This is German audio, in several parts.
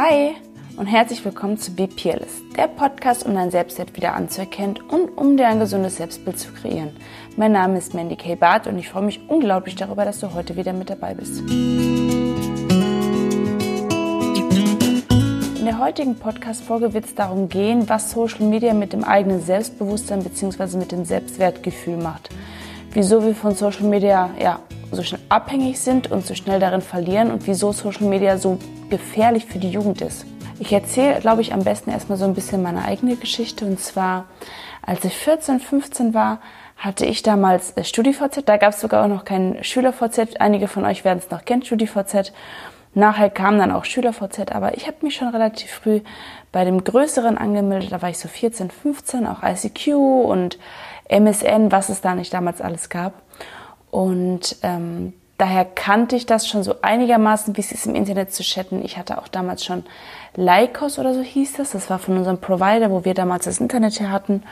Hi und herzlich willkommen zu Be Peerless, der Podcast, um dein Selbstwert wieder anzuerkennen und um dir ein gesundes Selbstbild zu kreieren. Mein Name ist Mandy K. Barth und ich freue mich unglaublich darüber, dass du heute wieder mit dabei bist. In der heutigen Podcast-Folge wird es darum gehen, was Social Media mit dem eigenen Selbstbewusstsein bzw. mit dem Selbstwertgefühl macht. Wieso wir von Social Media ja, so schnell abhängig sind und so schnell darin verlieren und wieso Social Media so gefährlich für die Jugend ist. Ich erzähle, glaube ich, am besten erstmal so ein bisschen meine eigene Geschichte. Und zwar, als ich 14, 15 war, hatte ich damals StudiVZ. Da gab es sogar auch noch kein SchülerVZ. Einige von euch werden es noch kennen, StudiVZ. Nachher kam dann auch SchülerVZ, aber ich habe mich schon relativ früh bei dem Größeren angemeldet. Da war ich so 14, 15, auch ICQ und MSN, was es da nicht damals alles gab. Und ähm, daher kannte ich das schon so einigermaßen, wie es ist im Internet zu chatten. Ich hatte auch damals schon Lycos oder so hieß das. Das war von unserem Provider, wo wir damals das Internet her hatten.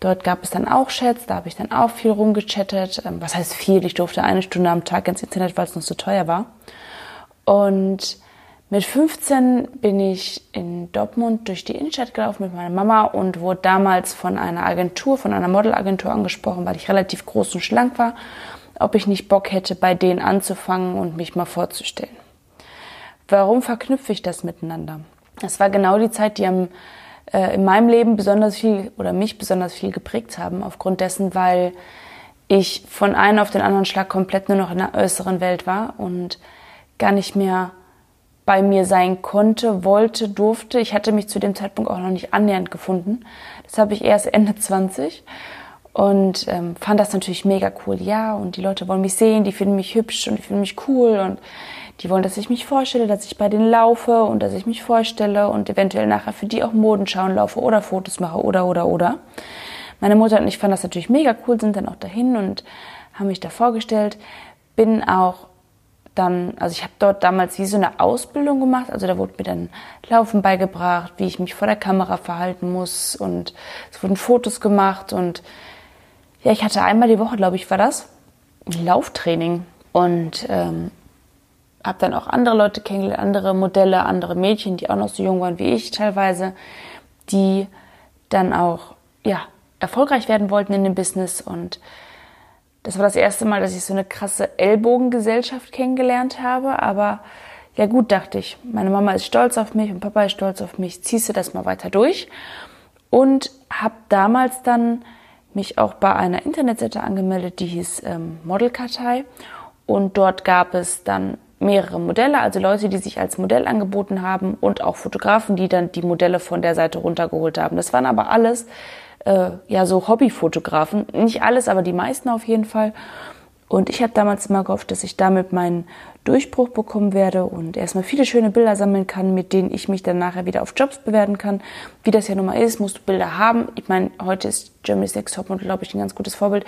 Dort gab es dann auch Chats, da habe ich dann auch viel rumgechattet. Ähm, was heißt viel? Ich durfte eine Stunde am Tag ins Internet, weil es noch so teuer war. Und mit 15 bin ich in Dortmund durch die Innenstadt gelaufen mit meiner Mama und wurde damals von einer Agentur, von einer Modelagentur angesprochen, weil ich relativ groß und schlank war, ob ich nicht Bock hätte, bei denen anzufangen und mich mal vorzustellen. Warum verknüpfe ich das miteinander? Das war genau die Zeit, die am, äh, in meinem Leben besonders viel oder mich besonders viel geprägt haben, aufgrund dessen, weil ich von einem auf den anderen Schlag komplett nur noch in der äußeren Welt war und gar nicht mehr bei mir sein konnte, wollte, durfte. Ich hatte mich zu dem Zeitpunkt auch noch nicht annähernd gefunden. Das habe ich erst Ende 20 und ähm, fand das natürlich mega cool. Ja, und die Leute wollen mich sehen, die finden mich hübsch und die finden mich cool und die wollen, dass ich mich vorstelle, dass ich bei denen laufe und dass ich mich vorstelle und eventuell nachher für die auch Modenschauen laufe oder Fotos mache oder oder oder. Meine Mutter und ich fanden das natürlich mega cool, sind dann auch dahin und haben mich da vorgestellt. Bin auch dann, also ich habe dort damals wie so eine Ausbildung gemacht, also da wurde mir dann Laufen beigebracht, wie ich mich vor der Kamera verhalten muss. Und es wurden Fotos gemacht. Und ja, ich hatte einmal die Woche, glaube ich, war das, Lauftraining. Und ähm, habe dann auch andere Leute kennengelernt, andere Modelle, andere Mädchen, die auch noch so jung waren wie ich teilweise, die dann auch ja erfolgreich werden wollten in dem Business. Und das war das erste Mal, dass ich so eine krasse Ellbogengesellschaft kennengelernt habe. Aber ja gut, dachte ich, meine Mama ist stolz auf mich und Papa ist stolz auf mich. Ziehst du das mal weiter durch? Und habe damals dann mich auch bei einer Internetseite angemeldet, die hieß ähm, Modelkartei. Und dort gab es dann mehrere Modelle, also Leute, die sich als Modell angeboten haben und auch Fotografen, die dann die Modelle von der Seite runtergeholt haben. Das waren aber alles äh, ja so Hobbyfotografen. Nicht alles, aber die meisten auf jeden Fall. Und ich habe damals immer gehofft, dass ich damit meinen Durchbruch bekommen werde und erstmal viele schöne Bilder sammeln kann, mit denen ich mich dann nachher wieder auf Jobs bewerten kann. Wie das ja nun mal ist, musst du Bilder haben. Ich meine, heute ist Germany's Next Topmodel, glaube ich, ein ganz gutes Vorbild.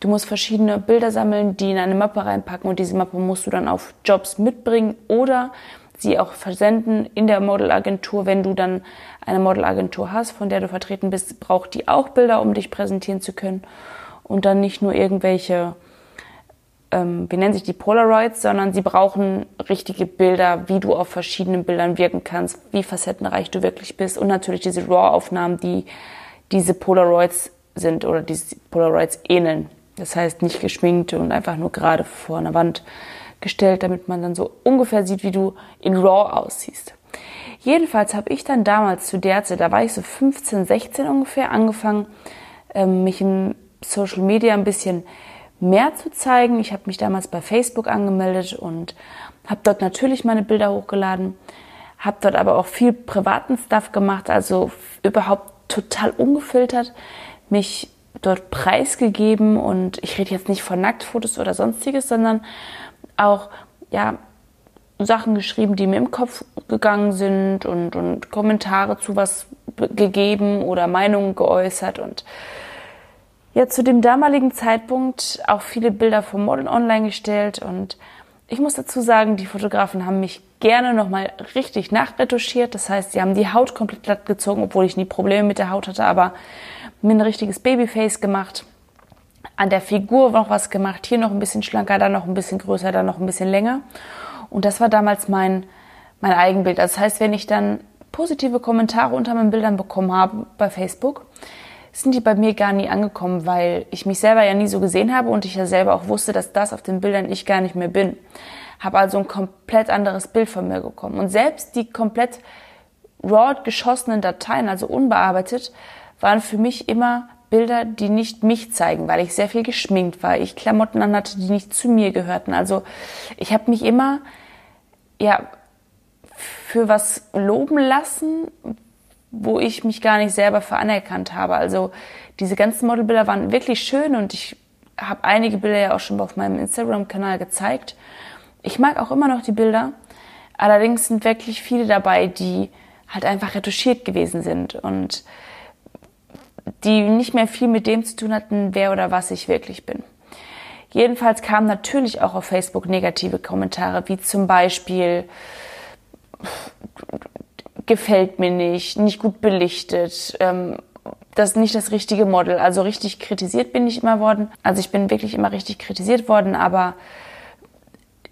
Du musst verschiedene Bilder sammeln, die in eine Mappe reinpacken und diese Mappe musst du dann auf Jobs mitbringen oder sie auch versenden in der Modelagentur. Wenn du dann eine Modelagentur hast, von der du vertreten bist, braucht die auch Bilder, um dich präsentieren zu können. Und dann nicht nur irgendwelche, ähm, wie nennen sich die Polaroids, sondern sie brauchen richtige Bilder, wie du auf verschiedenen Bildern wirken kannst, wie facettenreich du wirklich bist und natürlich diese RAW-Aufnahmen, die diese Polaroids sind oder diese Polaroids ähneln. Das heißt nicht geschminkt und einfach nur gerade vor einer Wand gestellt, damit man dann so ungefähr sieht, wie du in RAW aussiehst. Jedenfalls habe ich dann damals zu der Zeit, da war ich so 15, 16 ungefähr, angefangen, ähm, mich im Social Media ein bisschen mehr zu zeigen. Ich habe mich damals bei Facebook angemeldet und habe dort natürlich meine Bilder hochgeladen, habe dort aber auch viel privaten Stuff gemacht, also überhaupt total ungefiltert, mich dort preisgegeben und ich rede jetzt nicht von Nacktfotos oder sonstiges, sondern auch ja, Sachen geschrieben, die mir im Kopf gegangen sind und, und Kommentare zu was gegeben oder Meinungen geäußert. Und ja zu dem damaligen Zeitpunkt auch viele Bilder vom Model online gestellt. Und ich muss dazu sagen, die Fotografen haben mich gerne nochmal richtig nachretuschiert. Das heißt, sie haben die Haut komplett glatt gezogen, obwohl ich nie Probleme mit der Haut hatte, aber mir ein richtiges Babyface gemacht an der Figur noch was gemacht, hier noch ein bisschen schlanker, dann noch ein bisschen größer, dann noch ein bisschen länger. Und das war damals mein, mein Eigenbild. Das heißt, wenn ich dann positive Kommentare unter meinen Bildern bekommen habe bei Facebook, sind die bei mir gar nie angekommen, weil ich mich selber ja nie so gesehen habe und ich ja selber auch wusste, dass das auf den Bildern ich gar nicht mehr bin. Habe also ein komplett anderes Bild von mir bekommen. Und selbst die komplett raw geschossenen Dateien, also unbearbeitet, waren für mich immer Bilder, die nicht mich zeigen, weil ich sehr viel geschminkt war, ich Klamotten an hatte, die nicht zu mir gehörten. Also ich habe mich immer ja für was loben lassen, wo ich mich gar nicht selber für anerkannt habe. Also diese ganzen Modelbilder waren wirklich schön und ich habe einige Bilder ja auch schon auf meinem Instagram-Kanal gezeigt. Ich mag auch immer noch die Bilder. Allerdings sind wirklich viele dabei, die halt einfach retuschiert gewesen sind und die nicht mehr viel mit dem zu tun hatten, wer oder was ich wirklich bin. Jedenfalls kamen natürlich auch auf Facebook negative Kommentare, wie zum Beispiel, gefällt mir nicht, nicht gut belichtet, ähm, das ist nicht das richtige Model. Also richtig kritisiert bin ich immer worden. Also ich bin wirklich immer richtig kritisiert worden, aber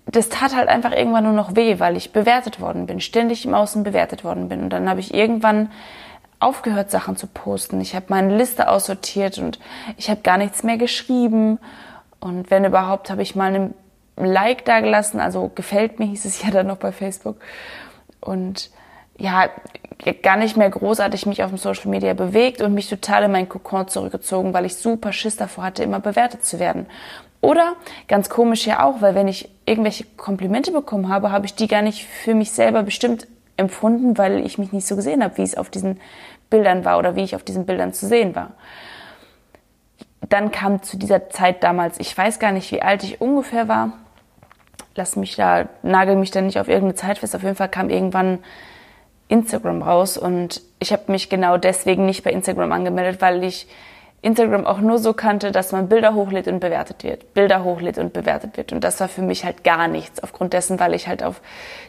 das tat halt einfach irgendwann nur noch weh, weil ich bewertet worden bin, ständig im Außen bewertet worden bin. Und dann habe ich irgendwann aufgehört, Sachen zu posten. Ich habe meine Liste aussortiert und ich habe gar nichts mehr geschrieben. Und wenn überhaupt, habe ich mal einen Like da gelassen. Also gefällt mir, hieß es ja dann noch bei Facebook. Und ja, gar nicht mehr großartig mich auf dem Social Media bewegt und mich total in meinen Kokon zurückgezogen, weil ich super Schiss davor hatte, immer bewertet zu werden. Oder ganz komisch ja auch, weil wenn ich irgendwelche Komplimente bekommen habe, habe ich die gar nicht für mich selber bestimmt empfunden, weil ich mich nicht so gesehen habe, wie es auf diesen Bildern war oder wie ich auf diesen Bildern zu sehen war. Dann kam zu dieser Zeit damals, ich weiß gar nicht, wie alt ich ungefähr war. Lass mich da, nagel mich da nicht auf irgendeine Zeit fest. Auf jeden Fall kam irgendwann Instagram raus und ich habe mich genau deswegen nicht bei Instagram angemeldet, weil ich Instagram auch nur so kannte, dass man Bilder hochlädt und bewertet wird, Bilder hochlädt und bewertet wird. Und das war für mich halt gar nichts, aufgrund dessen, weil ich halt auf,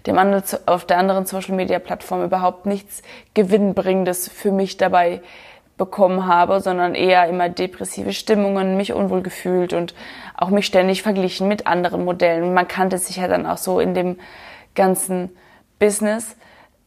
dem anderen, auf der anderen Social-Media-Plattform überhaupt nichts Gewinnbringendes für mich dabei bekommen habe, sondern eher immer depressive Stimmungen, mich unwohl gefühlt und auch mich ständig verglichen mit anderen Modellen. Man kannte sich ja dann auch so in dem ganzen Business,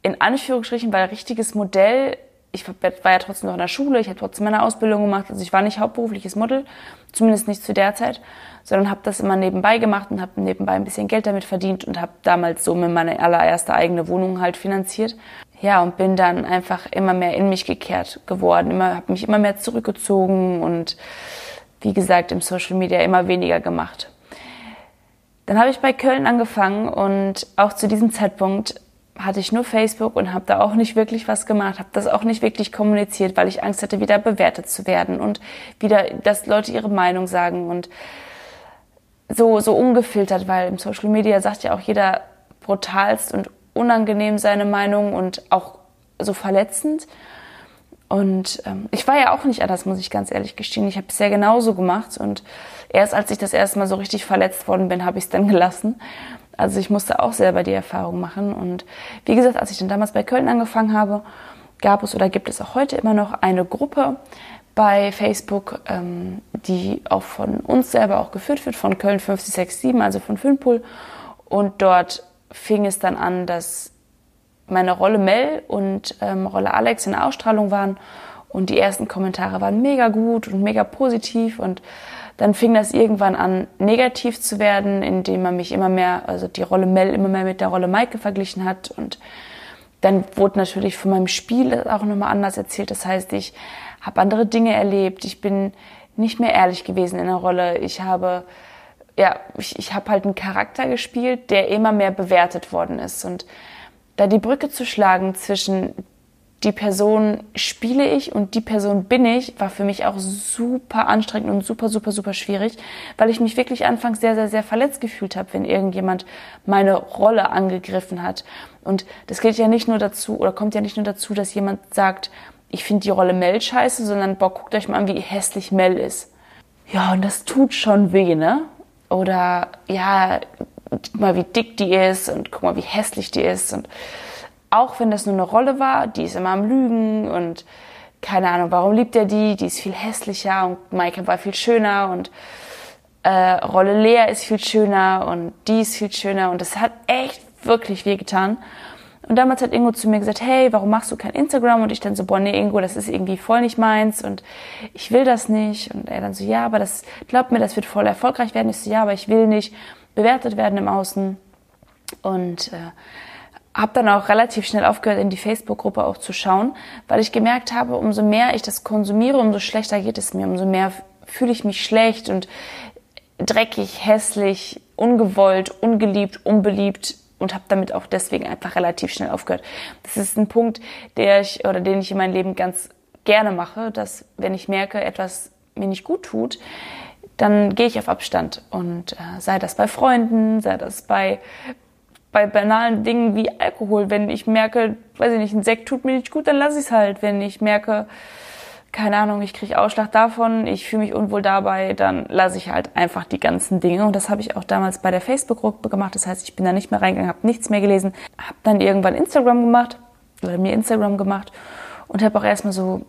in Anführungsstrichen, weil richtiges Modell ich war ja trotzdem noch in der Schule, ich habe trotzdem meine Ausbildung gemacht, also ich war nicht hauptberufliches Model, zumindest nicht zu der Zeit, sondern habe das immer nebenbei gemacht und habe nebenbei ein bisschen Geld damit verdient und habe damals so mir meine allererste eigene Wohnung halt finanziert. Ja, und bin dann einfach immer mehr in mich gekehrt geworden, immer habe mich immer mehr zurückgezogen und wie gesagt im Social Media immer weniger gemacht. Dann habe ich bei Köln angefangen und auch zu diesem Zeitpunkt hatte ich nur Facebook und habe da auch nicht wirklich was gemacht, habe das auch nicht wirklich kommuniziert, weil ich Angst hatte, wieder bewertet zu werden und wieder, dass Leute ihre Meinung sagen und so, so ungefiltert, weil im Social Media sagt ja auch jeder brutalst und unangenehm seine Meinung und auch so verletzend. Und ähm, ich war ja auch nicht anders, muss ich ganz ehrlich gestehen. Ich habe es ja genauso gemacht und erst als ich das erste Mal so richtig verletzt worden bin, habe ich es dann gelassen. Also ich musste auch selber die Erfahrung machen. Und wie gesagt, als ich dann damals bei Köln angefangen habe, gab es oder gibt es auch heute immer noch eine Gruppe bei Facebook, ähm, die auch von uns selber auch geführt wird, von Köln 5067, also von Fünpool. Und dort fing es dann an, dass meine Rolle Mel und ähm, Rolle Alex in Ausstrahlung waren. Und die ersten Kommentare waren mega gut und mega positiv und dann fing das irgendwann an, negativ zu werden, indem man mich immer mehr, also die Rolle Mel immer mehr mit der Rolle Maike verglichen hat. Und dann wurde natürlich von meinem Spiel auch nochmal anders erzählt. Das heißt, ich habe andere Dinge erlebt. Ich bin nicht mehr ehrlich gewesen in der Rolle. Ich habe, ja, ich, ich habe halt einen Charakter gespielt, der immer mehr bewertet worden ist. Und da die Brücke zu schlagen zwischen die Person spiele ich und die Person bin ich, war für mich auch super anstrengend und super, super, super schwierig, weil ich mich wirklich anfangs sehr, sehr, sehr verletzt gefühlt habe, wenn irgendjemand meine Rolle angegriffen hat. Und das geht ja nicht nur dazu, oder kommt ja nicht nur dazu, dass jemand sagt, ich finde die Rolle Mel scheiße, sondern boah, guckt euch mal an, wie hässlich Mel ist. Ja, und das tut schon weh, ne? Oder ja, guck mal, wie dick die ist und guck mal, wie hässlich die ist und auch wenn das nur eine Rolle war, die ist immer am Lügen und keine Ahnung, warum liebt er die? Die ist viel hässlicher und Maike war viel schöner und äh, Rolle Lea ist viel schöner und die ist viel schöner und das hat echt wirklich weh getan. Und damals hat Ingo zu mir gesagt, hey, warum machst du kein Instagram? Und ich dann so, boah, nee, Ingo, das ist irgendwie voll nicht meins und ich will das nicht. Und er dann so, ja, aber das, glaub mir, das wird voll erfolgreich werden. Ich so, ja, aber ich will nicht bewertet werden im Außen. Und äh, habe dann auch relativ schnell aufgehört, in die Facebook-Gruppe auch zu schauen, weil ich gemerkt habe, umso mehr ich das konsumiere, umso schlechter geht es mir, umso mehr fühle ich mich schlecht und dreckig, hässlich, ungewollt, ungeliebt, unbeliebt und habe damit auch deswegen einfach relativ schnell aufgehört. Das ist ein Punkt, der ich oder den ich in meinem Leben ganz gerne mache, dass wenn ich merke, etwas mir nicht gut tut, dann gehe ich auf Abstand und äh, sei das bei Freunden, sei das bei bei banalen Dingen wie Alkohol. Wenn ich merke, weiß ich nicht, ein Sekt tut mir nicht gut, dann lasse ich es halt. Wenn ich merke, keine Ahnung, ich kriege Ausschlag davon, ich fühle mich unwohl dabei, dann lasse ich halt einfach die ganzen Dinge. Und das habe ich auch damals bei der Facebook-Gruppe gemacht. Das heißt, ich bin da nicht mehr reingegangen, habe nichts mehr gelesen, habe dann irgendwann Instagram gemacht oder mir Instagram gemacht und habe auch erstmal so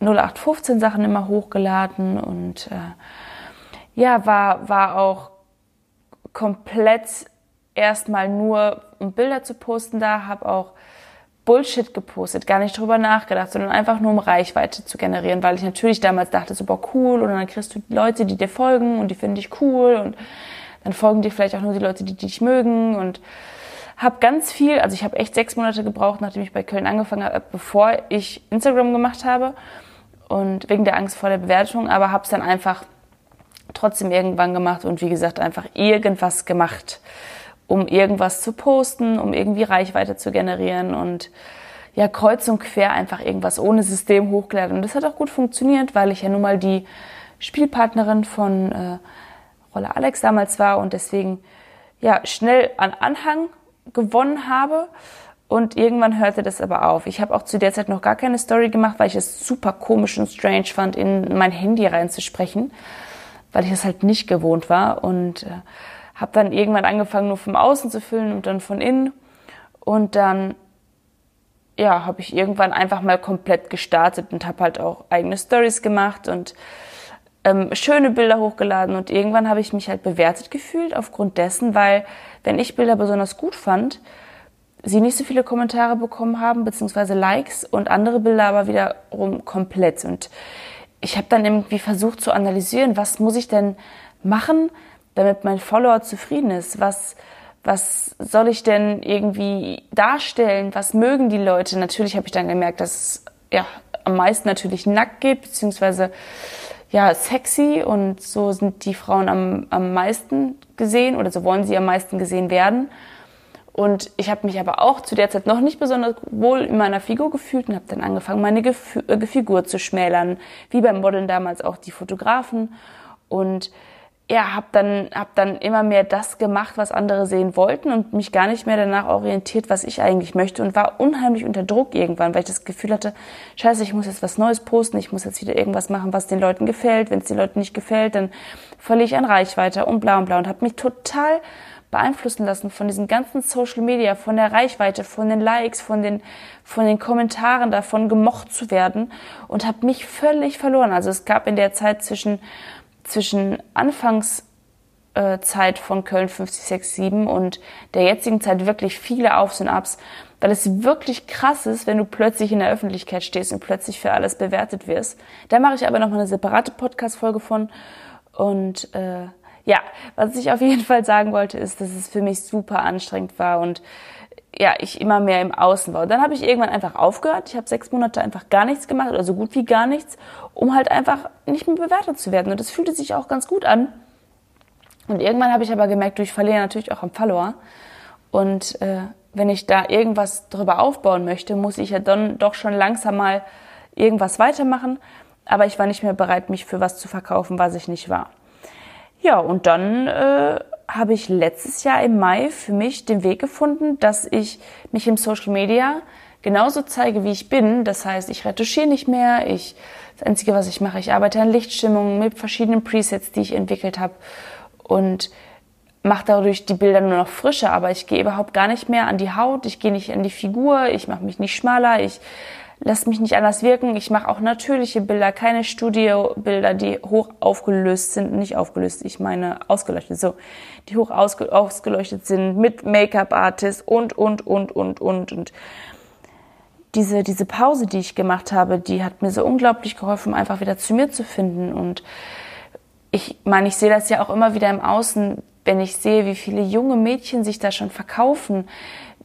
0815 Sachen immer hochgeladen und äh, ja, war, war auch komplett erstmal nur um Bilder zu posten da, habe auch Bullshit gepostet, gar nicht drüber nachgedacht, sondern einfach nur um Reichweite zu generieren, weil ich natürlich damals dachte, super cool und dann kriegst du Leute, die dir folgen und die finden dich cool und dann folgen dir vielleicht auch nur die Leute, die, die dich mögen und habe ganz viel, also ich habe echt sechs Monate gebraucht, nachdem ich bei Köln angefangen habe, bevor ich Instagram gemacht habe und wegen der Angst vor der Bewertung, aber habe es dann einfach trotzdem irgendwann gemacht und wie gesagt einfach irgendwas gemacht um irgendwas zu posten, um irgendwie Reichweite zu generieren und ja, kreuz und quer einfach irgendwas ohne System hochgeladen. Und das hat auch gut funktioniert, weil ich ja nun mal die Spielpartnerin von äh, Rolle Alex damals war und deswegen ja schnell an Anhang gewonnen habe. Und irgendwann hörte das aber auf. Ich habe auch zu der Zeit noch gar keine Story gemacht, weil ich es super komisch und strange fand, in mein Handy reinzusprechen, weil ich es halt nicht gewohnt war. Und äh, habe dann irgendwann angefangen, nur vom Außen zu füllen und dann von innen. Und dann, ja, habe ich irgendwann einfach mal komplett gestartet und habe halt auch eigene Stories gemacht und ähm, schöne Bilder hochgeladen. Und irgendwann habe ich mich halt bewertet gefühlt aufgrund dessen, weil wenn ich Bilder besonders gut fand, sie nicht so viele Kommentare bekommen haben, beziehungsweise Likes und andere Bilder aber wiederum komplett. Und ich habe dann irgendwie versucht zu analysieren, was muss ich denn machen, damit mein Follower zufrieden ist? Was, was soll ich denn irgendwie darstellen? Was mögen die Leute? Natürlich habe ich dann gemerkt, dass es ja am meisten natürlich nackt geht, beziehungsweise ja sexy und so sind die Frauen am, am meisten gesehen oder so wollen sie am meisten gesehen werden. Und ich habe mich aber auch zu der Zeit noch nicht besonders wohl in meiner Figur gefühlt und habe dann angefangen, meine Gef äh, Figur zu schmälern, wie beim Modeln damals auch die Fotografen. Und ja, habe dann, hab dann immer mehr das gemacht, was andere sehen wollten und mich gar nicht mehr danach orientiert, was ich eigentlich möchte und war unheimlich unter Druck irgendwann, weil ich das Gefühl hatte, scheiße, ich muss jetzt was Neues posten, ich muss jetzt wieder irgendwas machen, was den Leuten gefällt. Wenn es den Leuten nicht gefällt, dann verliere ich an Reichweite und bla und bla und habe mich total beeinflussen lassen von diesem ganzen Social Media, von der Reichweite, von den Likes, von den, von den Kommentaren, davon gemocht zu werden und habe mich völlig verloren. Also es gab in der Zeit zwischen zwischen Anfangszeit von Köln 5067 und der jetzigen Zeit wirklich viele Aufs und Abs, weil es wirklich krass ist, wenn du plötzlich in der Öffentlichkeit stehst und plötzlich für alles bewertet wirst. Da mache ich aber noch mal eine separate Podcast-Folge von. Und äh, ja, was ich auf jeden Fall sagen wollte, ist, dass es für mich super anstrengend war und ja, ich immer mehr im Außen war. Und dann habe ich irgendwann einfach aufgehört. Ich habe sechs Monate einfach gar nichts gemacht oder so gut wie gar nichts, um halt einfach nicht mehr bewertet zu werden. Und das fühlte sich auch ganz gut an. Und irgendwann habe ich aber gemerkt, du, ich verliere natürlich auch am Follower. Und äh, wenn ich da irgendwas drüber aufbauen möchte, muss ich ja dann doch schon langsam mal irgendwas weitermachen. Aber ich war nicht mehr bereit, mich für was zu verkaufen, was ich nicht war. Ja, und dann äh, habe ich letztes Jahr im Mai für mich den Weg gefunden, dass ich mich im Social Media genauso zeige, wie ich bin. Das heißt, ich retuschiere nicht mehr. Ich, das Einzige, was ich mache, ich arbeite an Lichtstimmungen mit verschiedenen Presets, die ich entwickelt habe und mache dadurch die Bilder nur noch frischer. Aber ich gehe überhaupt gar nicht mehr an die Haut. Ich gehe nicht an die Figur. Ich mache mich nicht schmaler. Ich lass mich nicht anders wirken. Ich mache auch natürliche Bilder, keine Studiobilder, die hoch aufgelöst sind, nicht aufgelöst, ich meine ausgeleuchtet, so, die hoch ausge ausgeleuchtet sind mit Make-up-Artist und, und, und, und, und, und. Diese, diese Pause, die ich gemacht habe, die hat mir so unglaublich geholfen, einfach wieder zu mir zu finden. Und ich meine, ich sehe das ja auch immer wieder im Außen, wenn ich sehe, wie viele junge Mädchen sich da schon verkaufen,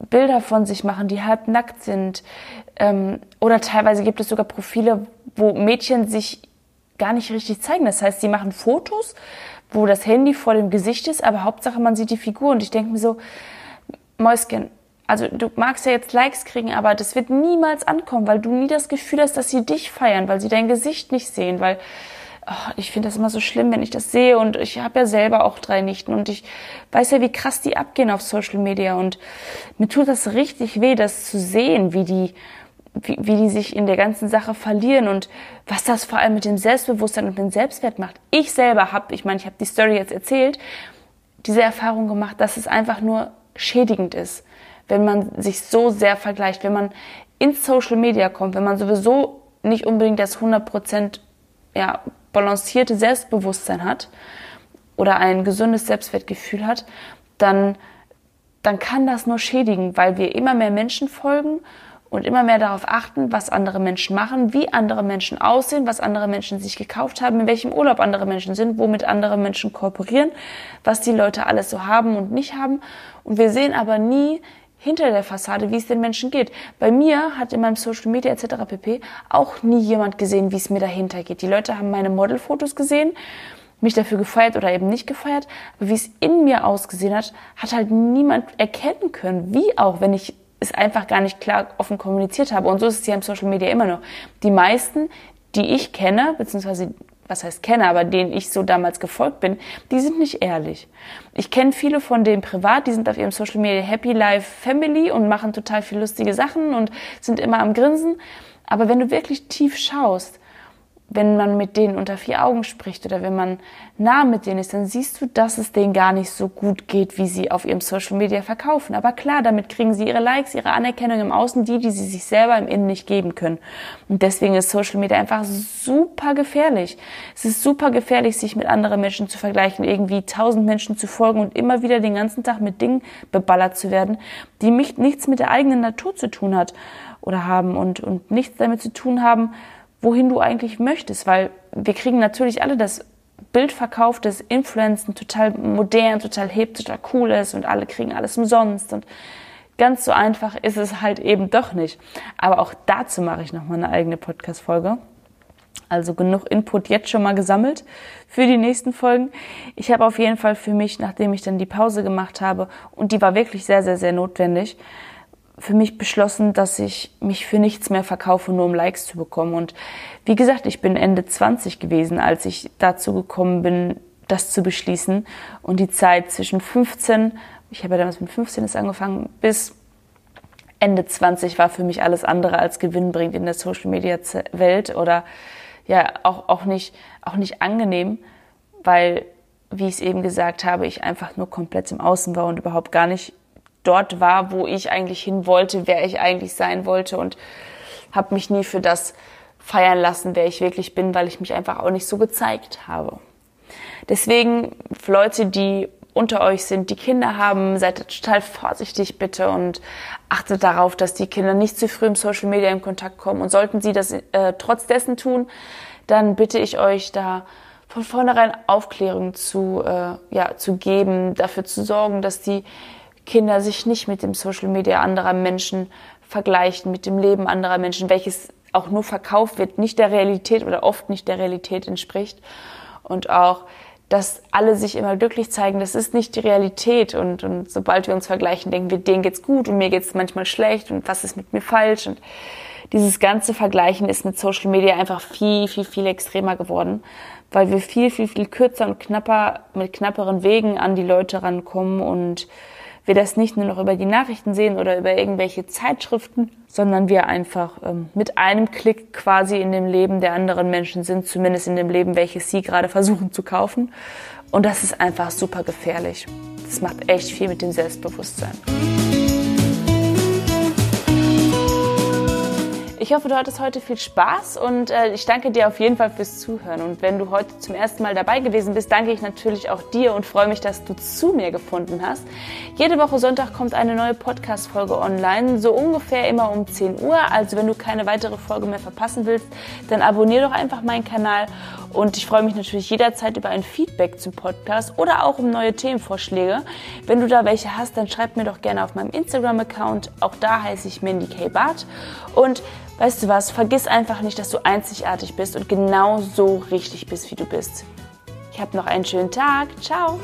Bilder von sich machen, die halb nackt sind. Ähm, oder teilweise gibt es sogar Profile, wo Mädchen sich gar nicht richtig zeigen. Das heißt, sie machen Fotos, wo das Handy vor dem Gesicht ist, aber Hauptsache man sieht die Figur. Und ich denke mir so, Mäuschen, also du magst ja jetzt Likes kriegen, aber das wird niemals ankommen, weil du nie das Gefühl hast, dass sie dich feiern, weil sie dein Gesicht nicht sehen, weil oh, ich finde das immer so schlimm, wenn ich das sehe. Und ich habe ja selber auch drei Nichten. Und ich weiß ja, wie krass die abgehen auf Social Media. Und mir tut das richtig weh, das zu sehen, wie die wie, wie die sich in der ganzen Sache verlieren und was das vor allem mit dem Selbstbewusstsein und dem Selbstwert macht. Ich selber habe, ich meine, ich habe die Story jetzt erzählt, diese Erfahrung gemacht, dass es einfach nur schädigend ist, wenn man sich so sehr vergleicht, wenn man ins Social Media kommt, wenn man sowieso nicht unbedingt das 100% ja, balancierte Selbstbewusstsein hat oder ein gesundes Selbstwertgefühl hat, dann, dann kann das nur schädigen, weil wir immer mehr Menschen folgen und immer mehr darauf achten, was andere Menschen machen, wie andere Menschen aussehen, was andere Menschen sich gekauft haben, in welchem Urlaub andere Menschen sind, womit andere Menschen kooperieren, was die Leute alles so haben und nicht haben. Und wir sehen aber nie hinter der Fassade, wie es den Menschen geht. Bei mir hat in meinem Social Media etc. pp. auch nie jemand gesehen, wie es mir dahinter geht. Die Leute haben meine Modelfotos gesehen, mich dafür gefeiert oder eben nicht gefeiert, aber wie es in mir ausgesehen hat, hat halt niemand erkennen können. Wie auch, wenn ich es einfach gar nicht klar offen kommuniziert habe. Und so ist es ja im Social Media immer noch. Die meisten, die ich kenne, beziehungsweise was heißt kenne, aber denen ich so damals gefolgt bin, die sind nicht ehrlich. Ich kenne viele von denen privat, die sind auf ihrem Social Media Happy Life Family und machen total viel lustige Sachen und sind immer am Grinsen. Aber wenn du wirklich tief schaust, wenn man mit denen unter vier Augen spricht oder wenn man nah mit denen ist, dann siehst du, dass es denen gar nicht so gut geht, wie sie auf ihrem Social Media verkaufen. Aber klar, damit kriegen sie ihre Likes, ihre Anerkennung im Außen, die, die sie sich selber im Innen nicht geben können. Und deswegen ist Social Media einfach super gefährlich. Es ist super gefährlich, sich mit anderen Menschen zu vergleichen, irgendwie tausend Menschen zu folgen und immer wieder den ganzen Tag mit Dingen beballert zu werden, die nichts mit der eigenen Natur zu tun hat oder haben und, und nichts damit zu tun haben, wohin du eigentlich möchtest, weil wir kriegen natürlich alle das Bild verkauft, dass Influencen total modern, total hip, total cool ist und alle kriegen alles umsonst und ganz so einfach ist es halt eben doch nicht. Aber auch dazu mache ich nochmal eine eigene Podcast-Folge. Also genug Input jetzt schon mal gesammelt für die nächsten Folgen. Ich habe auf jeden Fall für mich, nachdem ich dann die Pause gemacht habe, und die war wirklich sehr, sehr, sehr notwendig, für mich beschlossen, dass ich mich für nichts mehr verkaufe, nur um Likes zu bekommen. Und wie gesagt, ich bin Ende 20 gewesen, als ich dazu gekommen bin, das zu beschließen. Und die Zeit zwischen 15, ich habe ja damals mit 15 ist angefangen, bis Ende 20 war für mich alles andere als gewinnbringend in der Social Media Welt oder ja, auch, auch nicht, auch nicht angenehm, weil, wie ich es eben gesagt habe, ich einfach nur komplett im Außen war und überhaupt gar nicht dort war, wo ich eigentlich hin wollte, wer ich eigentlich sein wollte und habe mich nie für das feiern lassen, wer ich wirklich bin, weil ich mich einfach auch nicht so gezeigt habe. Deswegen, Leute, die unter euch sind, die Kinder haben, seid total vorsichtig bitte und achtet darauf, dass die Kinder nicht zu früh im Social Media in Kontakt kommen. Und sollten sie das äh, trotz dessen tun, dann bitte ich euch da von vornherein Aufklärung zu, äh, ja, zu geben, dafür zu sorgen, dass die Kinder sich nicht mit dem Social Media anderer Menschen vergleichen, mit dem Leben anderer Menschen, welches auch nur verkauft wird, nicht der Realität oder oft nicht der Realität entspricht. Und auch, dass alle sich immer glücklich zeigen, das ist nicht die Realität. Und, und sobald wir uns vergleichen, denken wir, denen geht's gut und mir geht's manchmal schlecht und was ist mit mir falsch. Und dieses ganze Vergleichen ist mit Social Media einfach viel, viel, viel extremer geworden, weil wir viel, viel, viel kürzer und knapper, mit knapperen Wegen an die Leute rankommen und wir das nicht nur noch über die Nachrichten sehen oder über irgendwelche Zeitschriften, sondern wir einfach ähm, mit einem Klick quasi in dem Leben der anderen Menschen sind, zumindest in dem Leben, welches sie gerade versuchen zu kaufen. Und das ist einfach super gefährlich. Das macht echt viel mit dem Selbstbewusstsein. Ich hoffe, du hattest heute viel Spaß und äh, ich danke dir auf jeden Fall fürs Zuhören. Und wenn du heute zum ersten Mal dabei gewesen bist, danke ich natürlich auch dir und freue mich, dass du zu mir gefunden hast. Jede Woche Sonntag kommt eine neue Podcast-Folge online, so ungefähr immer um 10 Uhr. Also wenn du keine weitere Folge mehr verpassen willst, dann abonniere doch einfach meinen Kanal und ich freue mich natürlich jederzeit über ein Feedback zum Podcast oder auch um neue Themenvorschläge. Wenn du da welche hast, dann schreib mir doch gerne auf meinem Instagram-Account. Auch da heiße ich Mandy K. Barth. Und weißt du was, vergiss einfach nicht, dass du einzigartig bist und genau so richtig bist, wie du bist. Ich habe noch einen schönen Tag. Ciao.